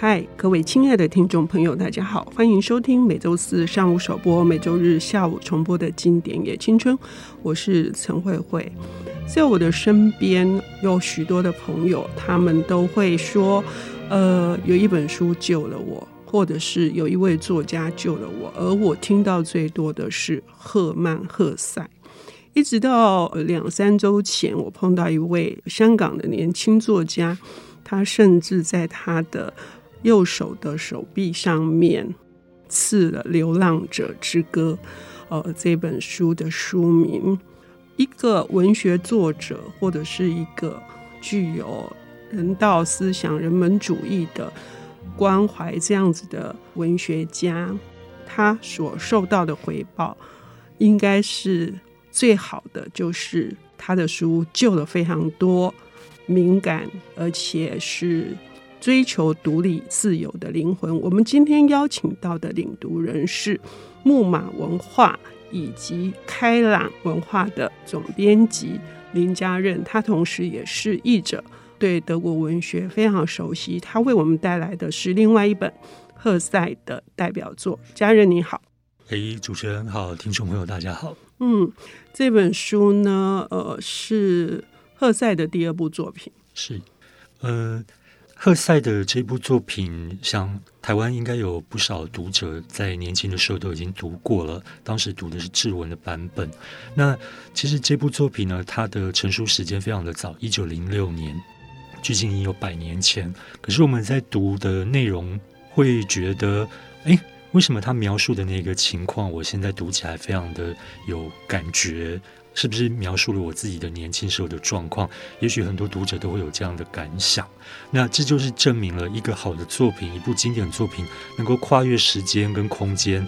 嗨，各位亲爱的听众朋友，大家好，欢迎收听每周四上午首播、每周日下午重播的经典也青春。我是陈慧慧，在我的身边有许多的朋友，他们都会说，呃，有一本书救了我，或者是有一位作家救了我。而我听到最多的是赫曼·赫塞。一直到两三周前，我碰到一位香港的年轻作家，他甚至在他的右手的手臂上面刺了《流浪者之歌》，呃，这本书的书名。一个文学作者或者是一个具有人道思想、人文主义的关怀这样子的文学家，他所受到的回报，应该是最好的，就是他的书救了非常多敏感而且是。追求独立自由的灵魂。我们今天邀请到的领读人是木马文化以及开朗文化的总编辑林家任，他同时也是译者，对德国文学非常熟悉。他为我们带来的是另外一本赫塞的代表作。家任你好，哎，主持人好，听众朋友大家好。嗯，这本书呢，呃，是赫塞的第二部作品。是，呃。赫塞的这部作品，像台湾应该有不少读者在年轻的时候都已经读过了。当时读的是志文的版本。那其实这部作品呢，它的成书时间非常的早，一九零六年，距今已有百年前。可是我们在读的内容会觉得，哎，为什么他描述的那个情况，我现在读起来非常的有感觉？是不是描述了我自己的年轻时候的状况？也许很多读者都会有这样的感想。那这就是证明了一个好的作品，一部经典作品能够跨越时间跟空间，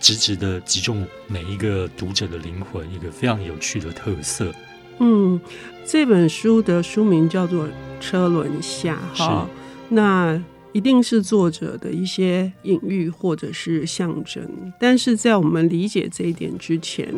直直的击中每一个读者的灵魂，一个非常有趣的特色。嗯，这本书的书名叫做《车轮下》哈，那一定是作者的一些隐喻或者是象征。但是在我们理解这一点之前，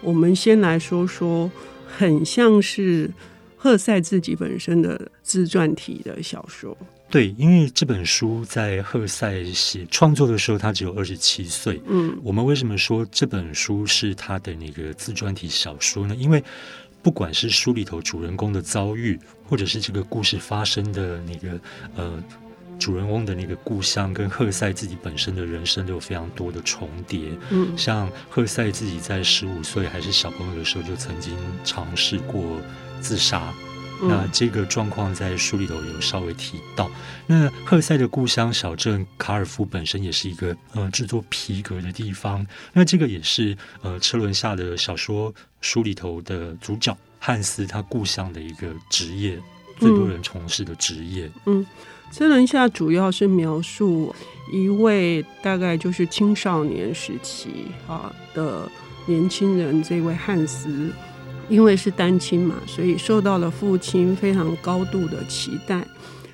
我们先来说说，很像是赫塞自己本身的自传体的小说。对，因为这本书在赫塞写创作的时候，他只有二十七岁。嗯，我们为什么说这本书是他的那个自传体小说呢？因为不管是书里头主人公的遭遇，或者是这个故事发生的那个呃。主人翁的那个故乡跟赫塞自己本身的人生都有非常多的重叠。嗯，像赫塞自己在十五岁还是小朋友的时候就曾经尝试过自杀。嗯，那这个状况在书里头有稍微提到。那赫塞的故乡小镇卡尔夫本身也是一个呃制作皮革的地方。那这个也是呃车轮下的小说书里头的主角汉斯他故乡的一个职业，最多人从事的职业。嗯。嗯车轮下主要是描述一位大概就是青少年时期啊的年轻人，这位汉斯，因为是单亲嘛，所以受到了父亲非常高度的期待，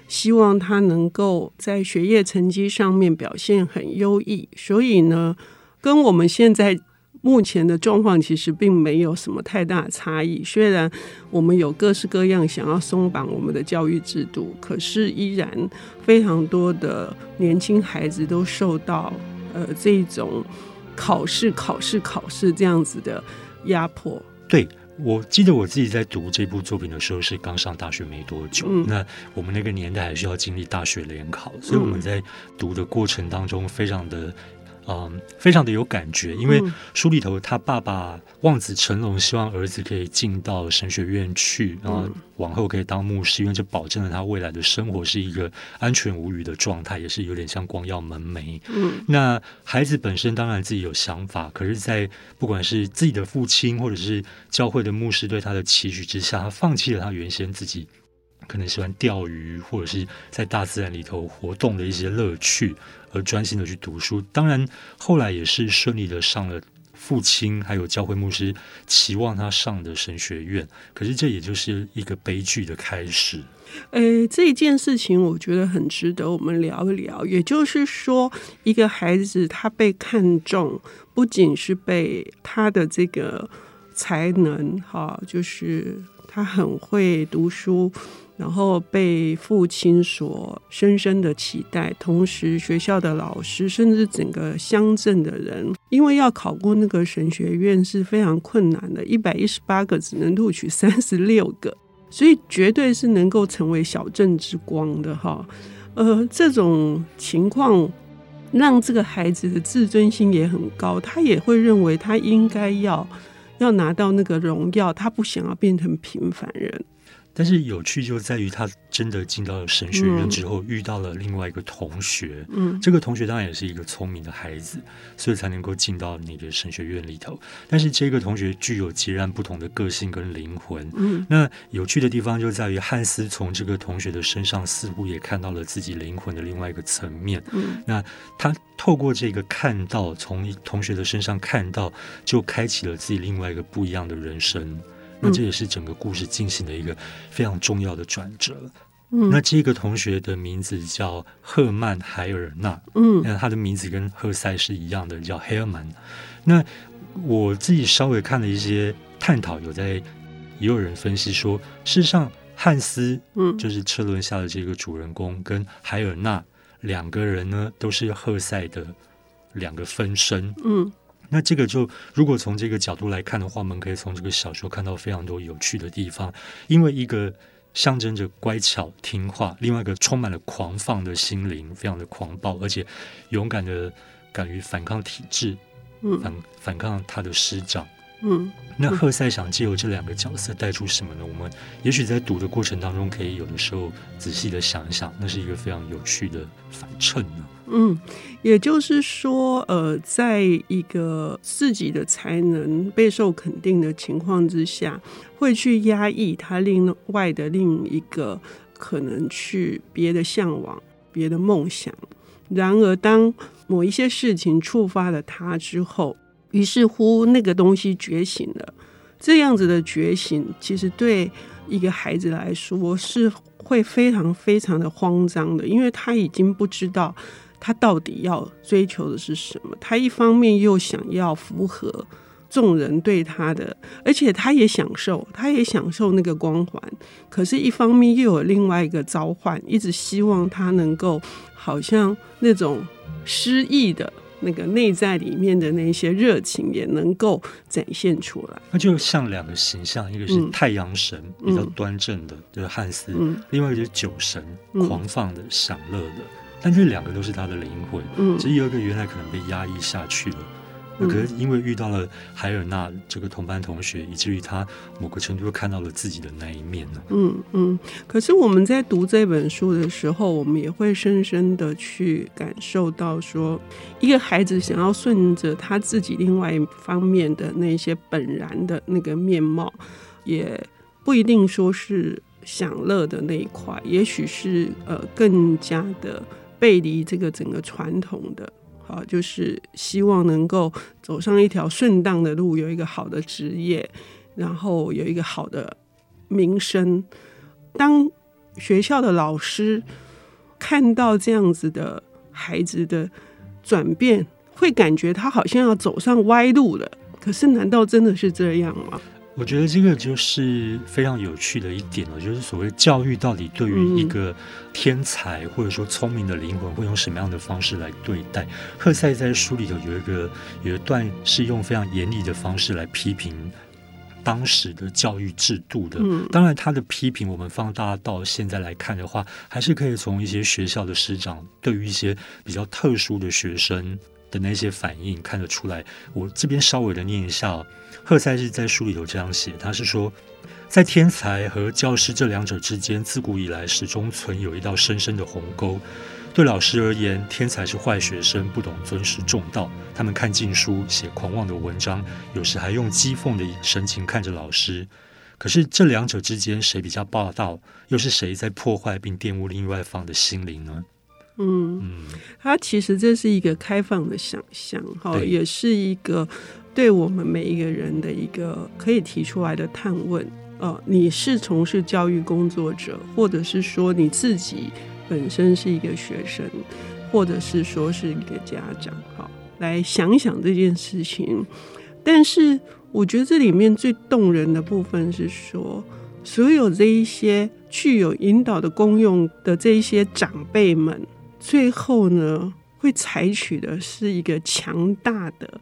希望他能够在学业成绩上面表现很优异，所以呢，跟我们现在。目前的状况其实并没有什么太大的差异，虽然我们有各式各样想要松绑我们的教育制度，可是依然非常多的年轻孩子都受到呃这种考试、考试、考试这样子的压迫。对，我记得我自己在读这部作品的时候是刚上大学没多久，嗯、那我们那个年代还需要经历大学联考，所以我们在读的过程当中非常的。嗯，非常的有感觉，因为书里头他爸爸望子成龙，希望儿子可以进到神学院去，然后往后可以当牧师，因为这保证了他未来的生活是一个安全无虞的状态，也是有点像光耀门楣。嗯，那孩子本身当然自己有想法，可是，在不管是自己的父亲或者是教会的牧师对他的期许之下，他放弃了他原先自己可能喜欢钓鱼或者是在大自然里头活动的一些乐趣。而专心的去读书，当然后来也是顺利的上了父亲还有教会牧师期望他上的神学院。可是这也就是一个悲剧的开始。诶，这件事情我觉得很值得我们聊一聊。也就是说，一个孩子他被看重，不仅是被他的这个才能，哈，就是他很会读书。然后被父亲所深深的期待，同时学校的老师甚至整个乡镇的人，因为要考过那个神学院是非常困难的，一百一十八个只能录取三十六个，所以绝对是能够成为小镇之光的哈。呃，这种情况让这个孩子的自尊心也很高，他也会认为他应该要要拿到那个荣耀，他不想要变成平凡人。但是有趣就在于，他真的进到了神学院之后，遇到了另外一个同学。嗯，这个同学当然也是一个聪明的孩子，所以才能够进到你的神学院里头。但是这个同学具有截然不同的个性跟灵魂。嗯，那有趣的地方就在于，汉斯从这个同学的身上似乎也看到了自己灵魂的另外一个层面。嗯，那他透过这个看到，从同学的身上看到，就开启了自己另外一个不一样的人生。那这也是整个故事进行的一个非常重要的转折。嗯，那这个同学的名字叫赫曼·海尔纳。嗯，那他的名字跟赫塞是一样的，叫 Hermann。那我自己稍微看了一些探讨，有在也有人分析说，事实上汉斯，嗯，就是车轮下的这个主人公，跟海尔纳两个人呢，都是赫塞的两个分身。嗯。那这个就如果从这个角度来看的话，我们可以从这个小说看到非常多有趣的地方。因为一个象征着乖巧听话，另外一个充满了狂放的心灵，非常的狂暴，而且勇敢的敢于反抗体制，嗯，反反抗他的师长。嗯，那赫塞想借由这两个角色带出什么呢？我们也许在读的过程当中，可以有的时候仔细的想一想，那是一个非常有趣的反衬呢。嗯，也就是说，呃，在一个自己的才能备受肯定的情况之下，会去压抑他另外的另一个可能去别的向往、别的梦想。然而，当某一些事情触发了他之后，于是乎，那个东西觉醒了。这样子的觉醒，其实对一个孩子来说是会非常非常的慌张的，因为他已经不知道他到底要追求的是什么。他一方面又想要符合众人对他的，而且他也享受，他也享受那个光环。可是，一方面又有另外一个召唤，一直希望他能够好像那种失意的。那个内在里面的那些热情也能够展现出来，那就像两个形象，一个是太阳神、嗯、比较端正的，就是汉斯；嗯、另外一个就是酒神，嗯、狂放的、享乐的。但这两个都是他的灵魂，嗯，只有一个原来可能被压抑下去了。可是因为遇到了海尔纳这个同班同学，以至于他某个程度看到了自己的那一面呢。嗯嗯。可是我们在读这本书的时候，我们也会深深的去感受到，说一个孩子想要顺着他自己另外一方面的那些本然的那个面貌，也不一定说是享乐的那一块，也许是呃更加的背离这个整个传统的。啊，就是希望能够走上一条顺当的路，有一个好的职业，然后有一个好的名声。当学校的老师看到这样子的孩子的转变，会感觉他好像要走上歪路了。可是，难道真的是这样吗？我觉得这个就是非常有趣的一点了，就是所谓教育到底对于一个天才或者说聪明的灵魂会用什么样的方式来对待？赫塞在书里头有一个有一段是用非常严厉的方式来批评当时的教育制度的。当然，他的批评我们放大到现在来看的话，还是可以从一些学校的师长对于一些比较特殊的学生的那些反应看得出来。我这边稍微的念一下。赫塞是在书里头这样写，他是说，在天才和教师这两者之间，自古以来始终存有一道深深的鸿沟。对老师而言，天才是坏学生，不懂尊师重道，他们看禁书，写狂妄的文章，有时还用讥讽的神情看着老师。可是这两者之间，谁比较霸道？又是谁在破坏并玷污另外一方的心灵呢？嗯嗯，他其实这是一个开放的想象，哈，也是一个。对我们每一个人的一个可以提出来的探问，呃，你是从事教育工作者，或者是说你自己本身是一个学生，或者是说是一个家长，好，来想想这件事情。但是我觉得这里面最动人的部分是说，所有这一些具有引导的功用的这一些长辈们，最后呢，会采取的是一个强大的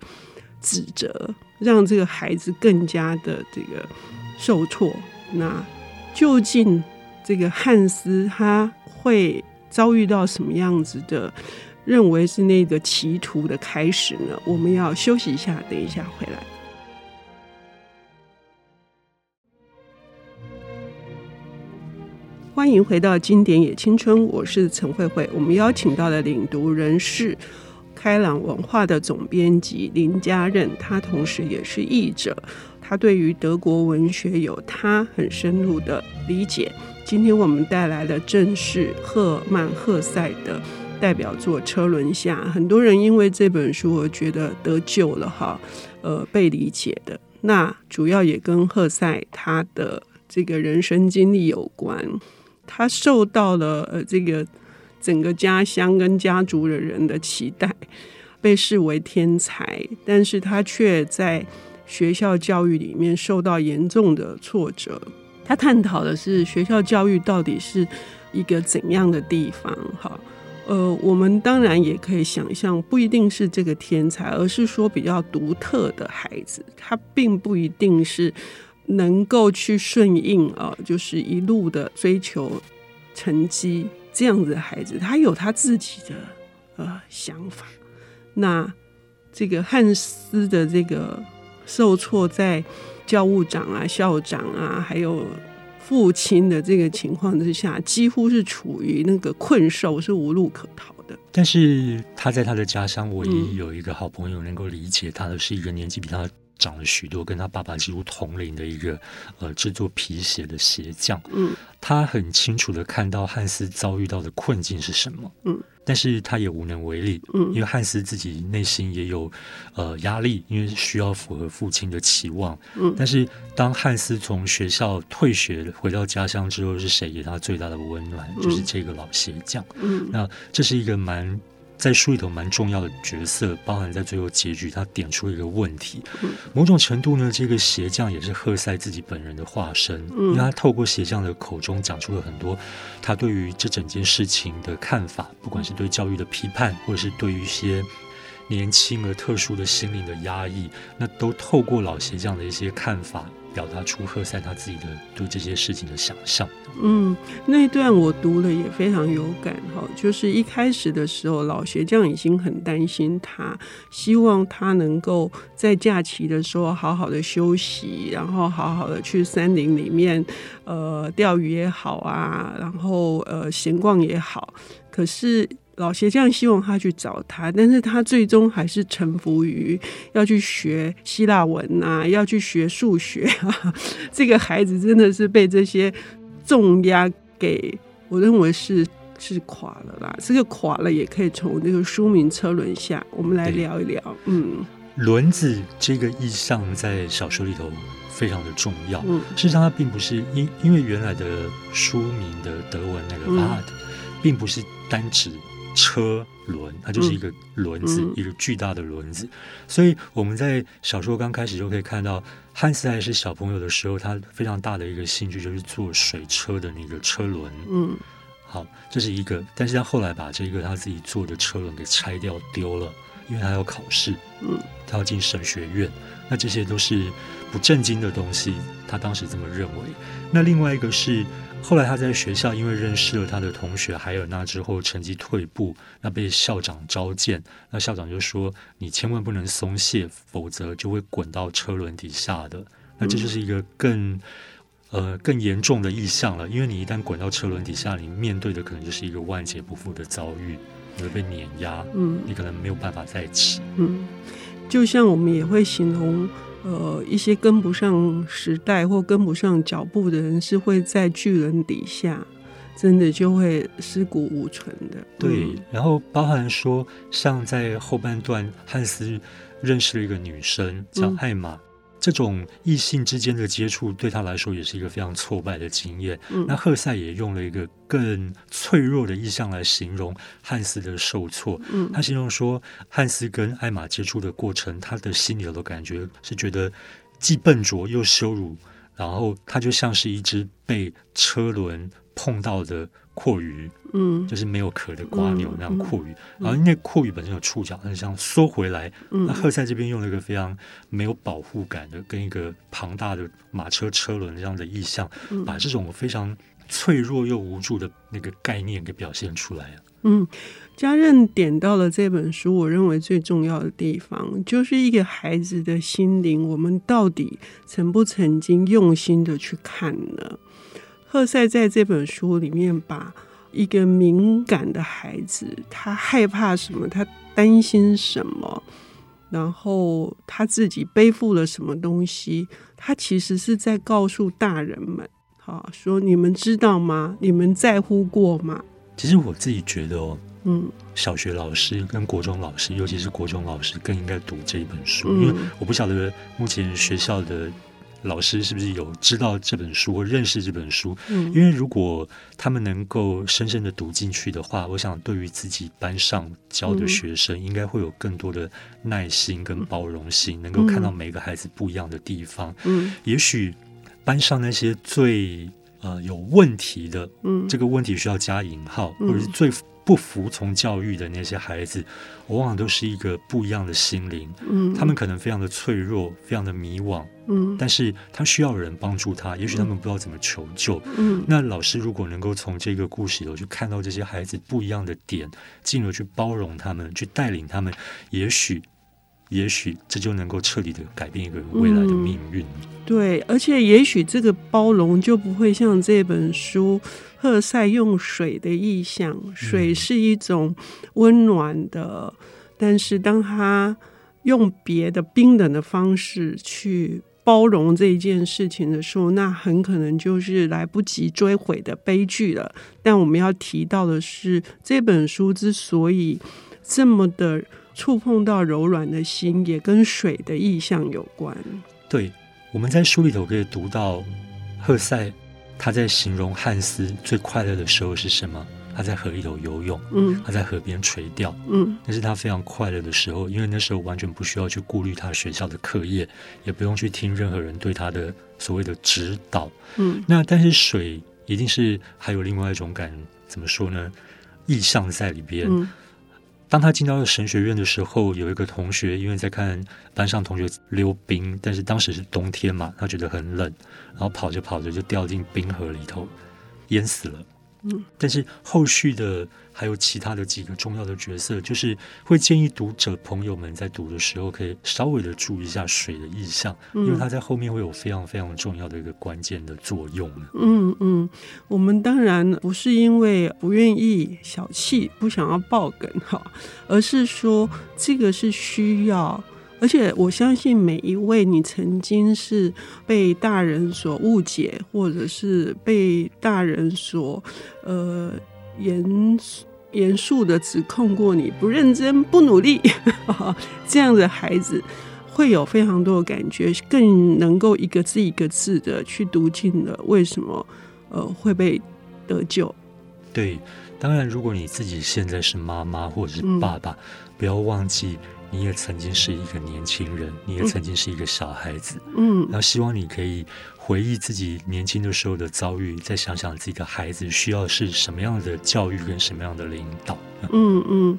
指责，让这个孩子更加的这个受挫。那究竟这个汉斯他会遭遇到什么样子的？认为是那个歧途的开始呢？我们要休息一下，等一下回来。欢迎回到《经典也青春》，我是陈慧慧。我们邀请到的领读人是开朗文化的总编辑林家任，他同时也是译者，他对于德国文学有他很深入的理解。今天我们带来的正是赫曼·赫塞的代表作《车轮下》，很多人因为这本书而觉得得救了哈，呃，被理解的。那主要也跟赫塞他的这个人生经历有关。他受到了呃这个整个家乡跟家族的人的期待，被视为天才，但是他却在学校教育里面受到严重的挫折。他探讨的是学校教育到底是一个怎样的地方？哈，呃，我们当然也可以想象，不一定是这个天才，而是说比较独特的孩子，他并不一定是。能够去顺应啊，就是一路的追求成绩这样子的孩子，他有他自己的呃想法。那这个汉斯的这个受挫，在教务长啊、校长啊，还有父亲的这个情况之下，几乎是处于那个困兽，是无路可逃的。但是他在他的家乡，唯一有一个好朋友能够理解他的，是一个年纪比他。长了许多跟他爸爸几乎同龄的一个呃制作皮鞋的鞋匠，嗯，他很清楚的看到汉斯遭遇到的困境是什么，嗯，但是他也无能为力，嗯，因为汉斯自己内心也有呃压力，因为需要符合父亲的期望，嗯，但是当汉斯从学校退学回到家乡之后，是谁给他最大的温暖？嗯，就是这个老鞋匠，嗯，那这是一个蛮。在书里头蛮重要的角色，包含在最后结局，他点出一个问题。某种程度呢，这个鞋匠也是赫塞自己本人的化身，因为他透过鞋匠的口中讲出了很多他对于这整件事情的看法，不管是对教育的批判，或者是对于一些年轻而特殊的心灵的压抑，那都透过老鞋匠的一些看法。表达出赫塞他自己的对这些事情的想象。嗯，那一段我读了也非常有感哈，就是一开始的时候，老鞋匠已经很担心他，希望他能够在假期的时候好好的休息，然后好好的去山林里面，呃，钓鱼也好啊，然后呃，闲逛也好，可是。老鞋匠希望他去找他，但是他最终还是臣服于要去学希腊文呐、啊，要去学数学啊。这个孩子真的是被这些重压给，我认为是是垮了啦。这个垮了也可以从那个书名车轮下，我们来聊一聊。嗯，轮子这个意象在小说里头非常的重要。嗯，事实上它并不是因因为原来的书名的德文那个嗯、并不是单指。车轮，它就是一个轮子，嗯、一个巨大的轮子。所以我们在小说刚开始就可以看到，汉斯还是小朋友的时候，他非常大的一个兴趣就是做水车的那个车轮。嗯，好，这是一个。但是他后来把这个他自己做的车轮给拆掉丢了，因为他要考试。嗯，他要进神学院。那这些都是不正经的东西，他当时这么认为。那另外一个是。后来他在学校，因为认识了他的同学海尔娜之后，成绩退步，那被校长召见。那校长就说：“你千万不能松懈，否则就会滚到车轮底下的。”那这就是一个更呃更严重的意象了，因为你一旦滚到车轮底下，你面对的可能就是一个万劫不复的遭遇，你会被碾压，嗯，你可能没有办法再起，嗯，就像我们也会形容。呃，一些跟不上时代或跟不上脚步的人，是会在巨人底下，真的就会尸骨无存的。对，然后包含说，像在后半段，汉斯认识了一个女生叫艾玛。嗯这种异性之间的接触对他来说也是一个非常挫败的经验。嗯、那赫塞也用了一个更脆弱的意象来形容汉斯的受挫。嗯、他形容说，汉斯跟艾玛接触的过程，他的心里头的感觉是觉得既笨拙又羞辱，然后他就像是一只被车轮碰到的阔鱼，嗯，就是没有壳的瓜牛那样阔鱼。然后因为蛞蝓本身有触角，它就像缩回来。嗯、那赫塞这边用了一个非常没有保护感的，跟一个庞大的马车车轮这样的意象，嗯、把这种非常脆弱又无助的那个概念给表现出来。嗯，嘉任点到了这本书，我认为最重要的地方，就是一个孩子的心灵，我们到底曾不曾经用心的去看呢？赫塞在这本书里面，把一个敏感的孩子，他害怕什么，他担心什么，然后他自己背负了什么东西，他其实是在告诉大人们，好说，你们知道吗？你们在乎过吗？其实我自己觉得哦，嗯，小学老师跟国中老师，尤其是国中老师，更应该读这一本书，嗯、因为我不晓得目前学校的。老师是不是有知道这本书或认识这本书？嗯，因为如果他们能够深深的读进去的话，我想对于自己班上教的学生，应该会有更多的耐心跟包容心，能够看到每个孩子不一样的地方。嗯，也许班上那些最呃有问题的，嗯，这个问题需要加引号，或者是最。不服从教育的那些孩子，往往都是一个不一样的心灵。嗯，他们可能非常的脆弱，非常的迷惘。嗯，但是他需要有人帮助他，也许他们不知道怎么求救。嗯，那老师如果能够从这个故事里头去看到这些孩子不一样的点，进而去包容他们，去带领他们，也许。也许这就能够彻底的改变一个人未来的命运。嗯。对，而且也许这个包容就不会像这本书，赫塞用水的意象，水是一种温暖的，嗯、但是当他用别的冰冷的方式去包容这一件事情的时候，那很可能就是来不及追悔的悲剧了。但我们要提到的是，这本书之所以这么的。触碰到柔软的心，也跟水的意象有关。对，我们在书里头可以读到，赫塞他在形容汉斯最快乐的时候是什么？他在河里头游泳，嗯，他在河边垂钓，嗯，那是他非常快乐的时候，因为那时候完全不需要去顾虑他学校的课业，也不用去听任何人对他的所谓的指导，嗯。那但是水一定是还有另外一种感，怎么说呢？意象在里边。嗯当他进到神学院的时候，有一个同学因为在看班上同学溜冰，但是当时是冬天嘛，他觉得很冷，然后跑着跑着就掉进冰河里头，淹死了。嗯，但是后续的还有其他的几个重要的角色，就是会建议读者朋友们在读的时候，可以稍微的注意一下水的意象，嗯、因为它在后面会有非常非常重要的一个关键的作用。嗯嗯，我们当然不是因为不愿意小气，不想要爆梗哈，而是说这个是需要。而且我相信每一位你曾经是被大人所误解，或者是被大人所呃严严肃的指控过你不认真、不努力，这样的孩子会有非常多的感觉，更能够一个字一个字的去读进了为什么呃会被得救。对，当然如果你自己现在是妈妈或者是爸爸，嗯、不要忘记。你也曾经是一个年轻人，你也曾经是一个小孩子，嗯，然后希望你可以回忆自己年轻的时候的遭遇，再想想自己的孩子需要是什么样的教育跟什么样的领导。嗯嗯，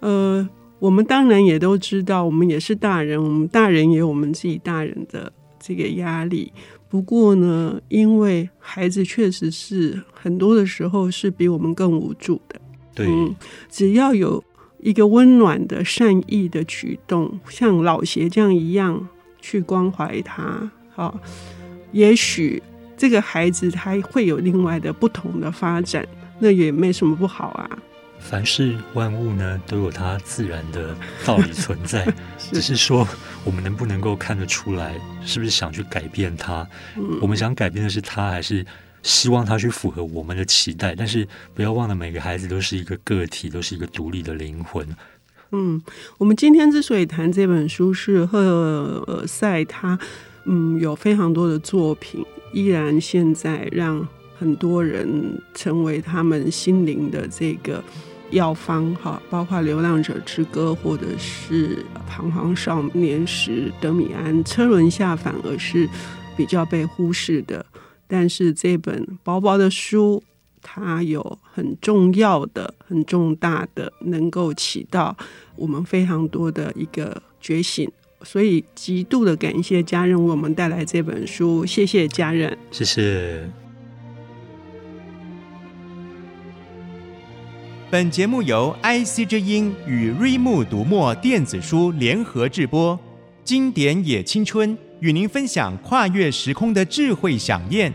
呃，我们当然也都知道，我们也是大人，我们大人也有我们自己大人的这个压力。不过呢，因为孩子确实是很多的时候是比我们更无助的，对，嗯，只要有。一个温暖的善意的举动，像老鞋这样一样去关怀他。好，也许这个孩子他会有另外的不同的发展，那也没什么不好啊。凡事万物呢，都有它自然的道理存在，是只是说我们能不能够看得出来，是不是想去改变它？嗯，我们想改变的是他，还是？希望他去符合我们的期待，但是不要忘了，每个孩子都是一个个体，都是一个独立的灵魂。嗯，我们今天之所以谈这本书，是赫尔塞他嗯有非常多的作品，依然现在让很多人成为他们心灵的这个药方哈，包括《流浪者之歌》或者是《彷徨少年时》，德米安车轮下反而是。比较被忽视的。但是这本薄薄的书，它有很重要的、很重大的，能够起到我们非常多的一个觉醒。所以极度的感谢家人为我们带来这本书，谢谢家人，谢谢。本节目由 IC 之音与瑞木读墨电子书联合制播，经典也青春与您分享跨越时空的智慧饗宴。